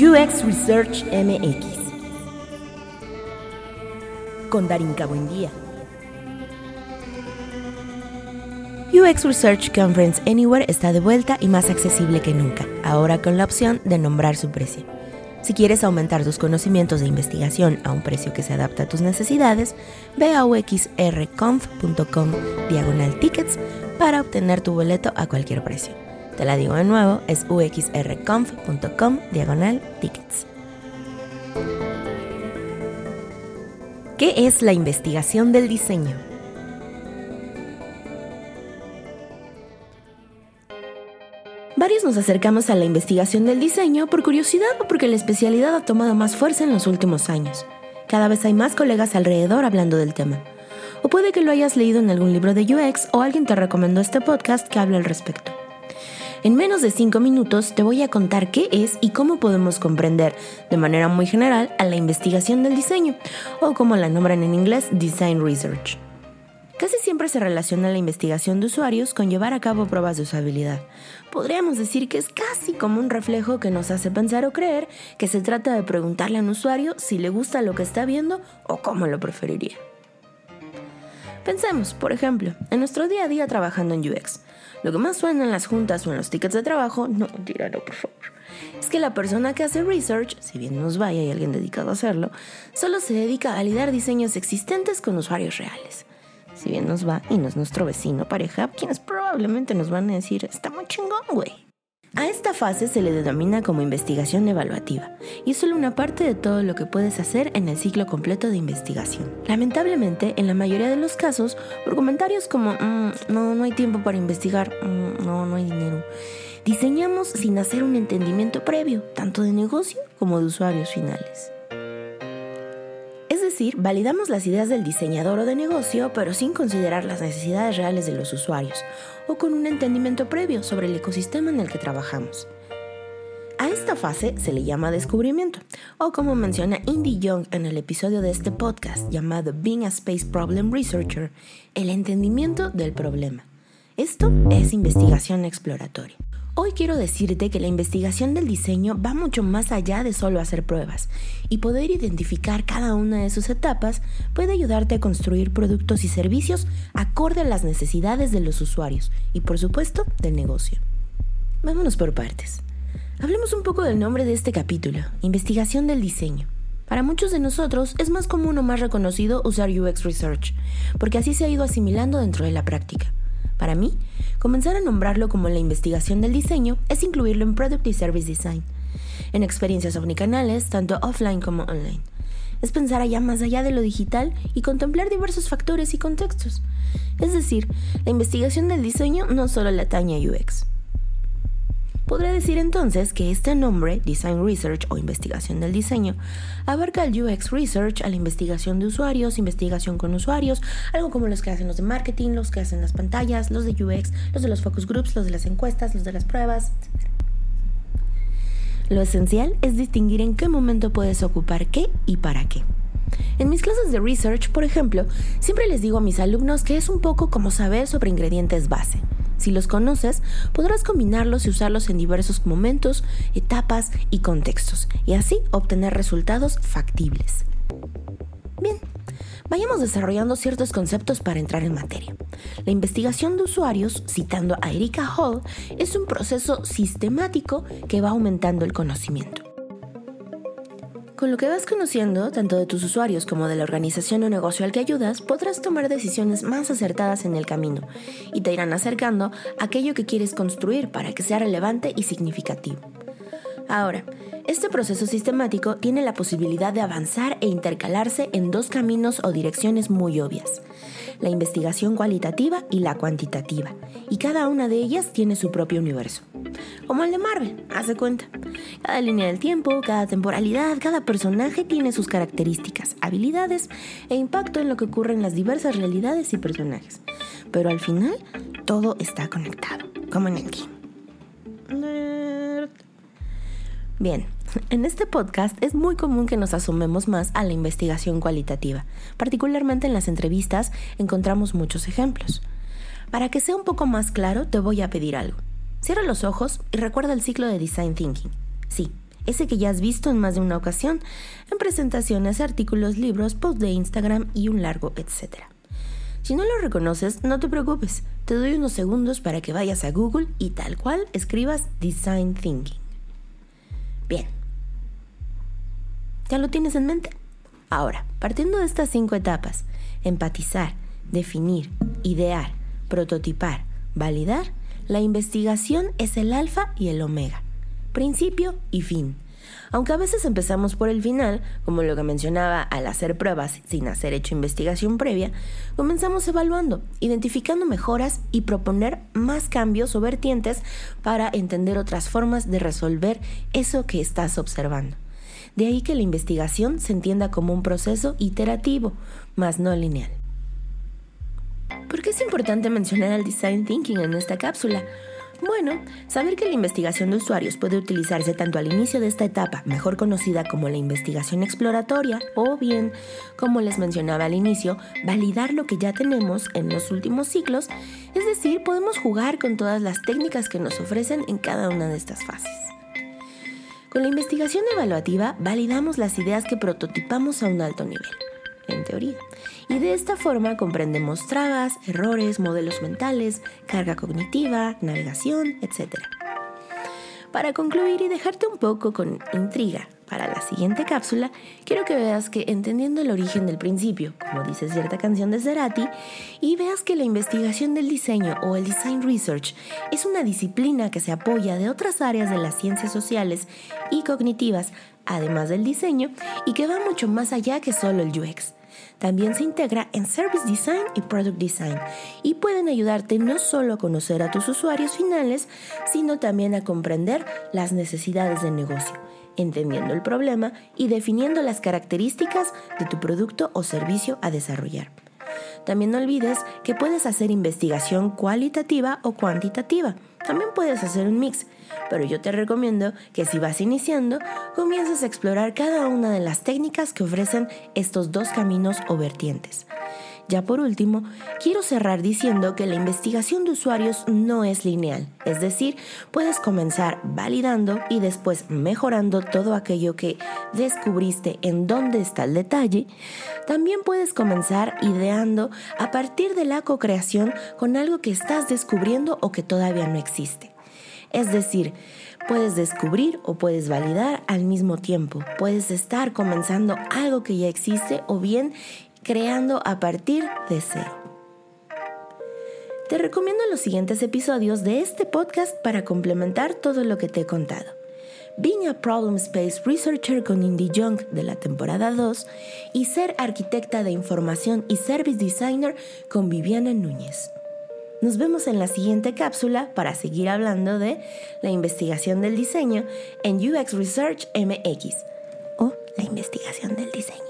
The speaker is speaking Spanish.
UX Research MX. Con Darinka Buendía. UX Research Conference Anywhere está de vuelta y más accesible que nunca, ahora con la opción de nombrar su precio. Si quieres aumentar tus conocimientos de investigación a un precio que se adapta a tus necesidades, ve a uxrconf.com diagonal tickets para obtener tu boleto a cualquier precio. Te la digo de nuevo, es uxrconf.com diagonal tickets. ¿Qué es la investigación del diseño? Varios nos acercamos a la investigación del diseño por curiosidad o porque la especialidad ha tomado más fuerza en los últimos años. Cada vez hay más colegas alrededor hablando del tema. O puede que lo hayas leído en algún libro de UX o alguien te recomendó este podcast que hable al respecto. En menos de 5 minutos te voy a contar qué es y cómo podemos comprender, de manera muy general, a la investigación del diseño, o como la nombran en inglés, Design Research. Casi siempre se relaciona la investigación de usuarios con llevar a cabo pruebas de usabilidad. Podríamos decir que es casi como un reflejo que nos hace pensar o creer que se trata de preguntarle a un usuario si le gusta lo que está viendo o cómo lo preferiría. Pensemos, por ejemplo, en nuestro día a día trabajando en UX. Lo que más suena en las juntas o en los tickets de trabajo, no, tíralo por favor, es que la persona que hace research, si bien nos vaya y alguien dedicado a hacerlo, solo se dedica a validar diseños existentes con usuarios reales si bien nos va y no es nuestro vecino pareja, quienes probablemente nos van a decir, está muy chingón, güey. A esta fase se le denomina como investigación evaluativa y es solo una parte de todo lo que puedes hacer en el ciclo completo de investigación. Lamentablemente, en la mayoría de los casos, por comentarios como mm, no, no hay tiempo para investigar, mm, no, no hay dinero, diseñamos sin hacer un entendimiento previo, tanto de negocio como de usuarios finales decir, validamos las ideas del diseñador o de negocio, pero sin considerar las necesidades reales de los usuarios, o con un entendimiento previo sobre el ecosistema en el que trabajamos. A esta fase se le llama descubrimiento, o como menciona Indy Young en el episodio de este podcast llamado Being a Space Problem Researcher, el entendimiento del problema. Esto es investigación exploratoria. Hoy quiero decirte que la investigación del diseño va mucho más allá de solo hacer pruebas y poder identificar cada una de sus etapas puede ayudarte a construir productos y servicios acorde a las necesidades de los usuarios y por supuesto del negocio. Vámonos por partes. Hablemos un poco del nombre de este capítulo, investigación del diseño. Para muchos de nosotros es más común o más reconocido usar UX Research, porque así se ha ido asimilando dentro de la práctica. Para mí, comenzar a nombrarlo como la investigación del diseño es incluirlo en Product y Service Design, en experiencias omnicanales, tanto offline como online. Es pensar allá más allá de lo digital y contemplar diversos factores y contextos. Es decir, la investigación del diseño no solo le atañe a UX. Podría decir entonces que este nombre, Design Research o investigación del diseño, abarca el UX Research a la investigación de usuarios, investigación con usuarios, algo como los que hacen los de marketing, los que hacen las pantallas, los de UX, los de los focus groups, los de las encuestas, los de las pruebas, etc. Lo esencial es distinguir en qué momento puedes ocupar qué y para qué. En mis clases de research, por ejemplo, siempre les digo a mis alumnos que es un poco como saber sobre ingredientes base. Si los conoces, podrás combinarlos y usarlos en diversos momentos, etapas y contextos, y así obtener resultados factibles. Bien, vayamos desarrollando ciertos conceptos para entrar en materia. La investigación de usuarios, citando a Erika Hall, es un proceso sistemático que va aumentando el conocimiento. Con lo que vas conociendo, tanto de tus usuarios como de la organización o negocio al que ayudas, podrás tomar decisiones más acertadas en el camino y te irán acercando a aquello que quieres construir para que sea relevante y significativo. Ahora, este proceso sistemático tiene la posibilidad de avanzar e intercalarse en dos caminos o direcciones muy obvias, la investigación cualitativa y la cuantitativa, y cada una de ellas tiene su propio universo. Como el de Marvel, hace cuenta. Cada línea del tiempo, cada temporalidad, cada personaje tiene sus características, habilidades e impacto en lo que ocurre en las diversas realidades y personajes. Pero al final, todo está conectado, como en el game. Bien, en este podcast es muy común que nos asomemos más a la investigación cualitativa. Particularmente en las entrevistas encontramos muchos ejemplos. Para que sea un poco más claro, te voy a pedir algo. Cierra los ojos y recuerda el ciclo de Design Thinking. Sí, ese que ya has visto en más de una ocasión, en presentaciones, artículos, libros, posts de Instagram y un largo etcétera. Si no lo reconoces, no te preocupes, te doy unos segundos para que vayas a Google y tal cual escribas Design Thinking. Bien, ¿ya lo tienes en mente? Ahora, partiendo de estas cinco etapas, empatizar, definir, idear, prototipar, validar, la investigación es el alfa y el omega, principio y fin. Aunque a veces empezamos por el final, como lo que mencionaba al hacer pruebas sin hacer hecho investigación previa, comenzamos evaluando, identificando mejoras y proponer más cambios o vertientes para entender otras formas de resolver eso que estás observando. De ahí que la investigación se entienda como un proceso iterativo, más no lineal. ¿Por qué es importante mencionar el design thinking en esta cápsula? Bueno, saber que la investigación de usuarios puede utilizarse tanto al inicio de esta etapa, mejor conocida como la investigación exploratoria, o bien, como les mencionaba al inicio, validar lo que ya tenemos en los últimos ciclos, es decir, podemos jugar con todas las técnicas que nos ofrecen en cada una de estas fases. Con la investigación evaluativa validamos las ideas que prototipamos a un alto nivel en teoría. Y de esta forma comprendemos trabas, errores, modelos mentales, carga cognitiva, navegación, etc. Para concluir y dejarte un poco con intriga para la siguiente cápsula, quiero que veas que entendiendo el origen del principio, como dice cierta canción de Cerati, y veas que la investigación del diseño o el design research es una disciplina que se apoya de otras áreas de las ciencias sociales y cognitivas, además del diseño, y que va mucho más allá que solo el UX. También se integra en Service Design y Product Design y pueden ayudarte no solo a conocer a tus usuarios finales, sino también a comprender las necesidades del negocio, entendiendo el problema y definiendo las características de tu producto o servicio a desarrollar. También no olvides que puedes hacer investigación cualitativa o cuantitativa. También puedes hacer un mix pero yo te recomiendo que si vas iniciando, comiences a explorar cada una de las técnicas que ofrecen estos dos caminos o vertientes. Ya por último, quiero cerrar diciendo que la investigación de usuarios no es lineal, es decir, puedes comenzar validando y después mejorando todo aquello que descubriste en dónde está el detalle. También puedes comenzar ideando a partir de la co-creación con algo que estás descubriendo o que todavía no existe. Es decir, puedes descubrir o puedes validar al mismo tiempo. Puedes estar comenzando algo que ya existe o bien creando a partir de cero. Te recomiendo los siguientes episodios de este podcast para complementar todo lo que te he contado. Being a Problem Space Researcher con Indy Young de la temporada 2 y Ser Arquitecta de Información y Service Designer con Viviana Núñez. Nos vemos en la siguiente cápsula para seguir hablando de la investigación del diseño en UX Research MX o la investigación del diseño.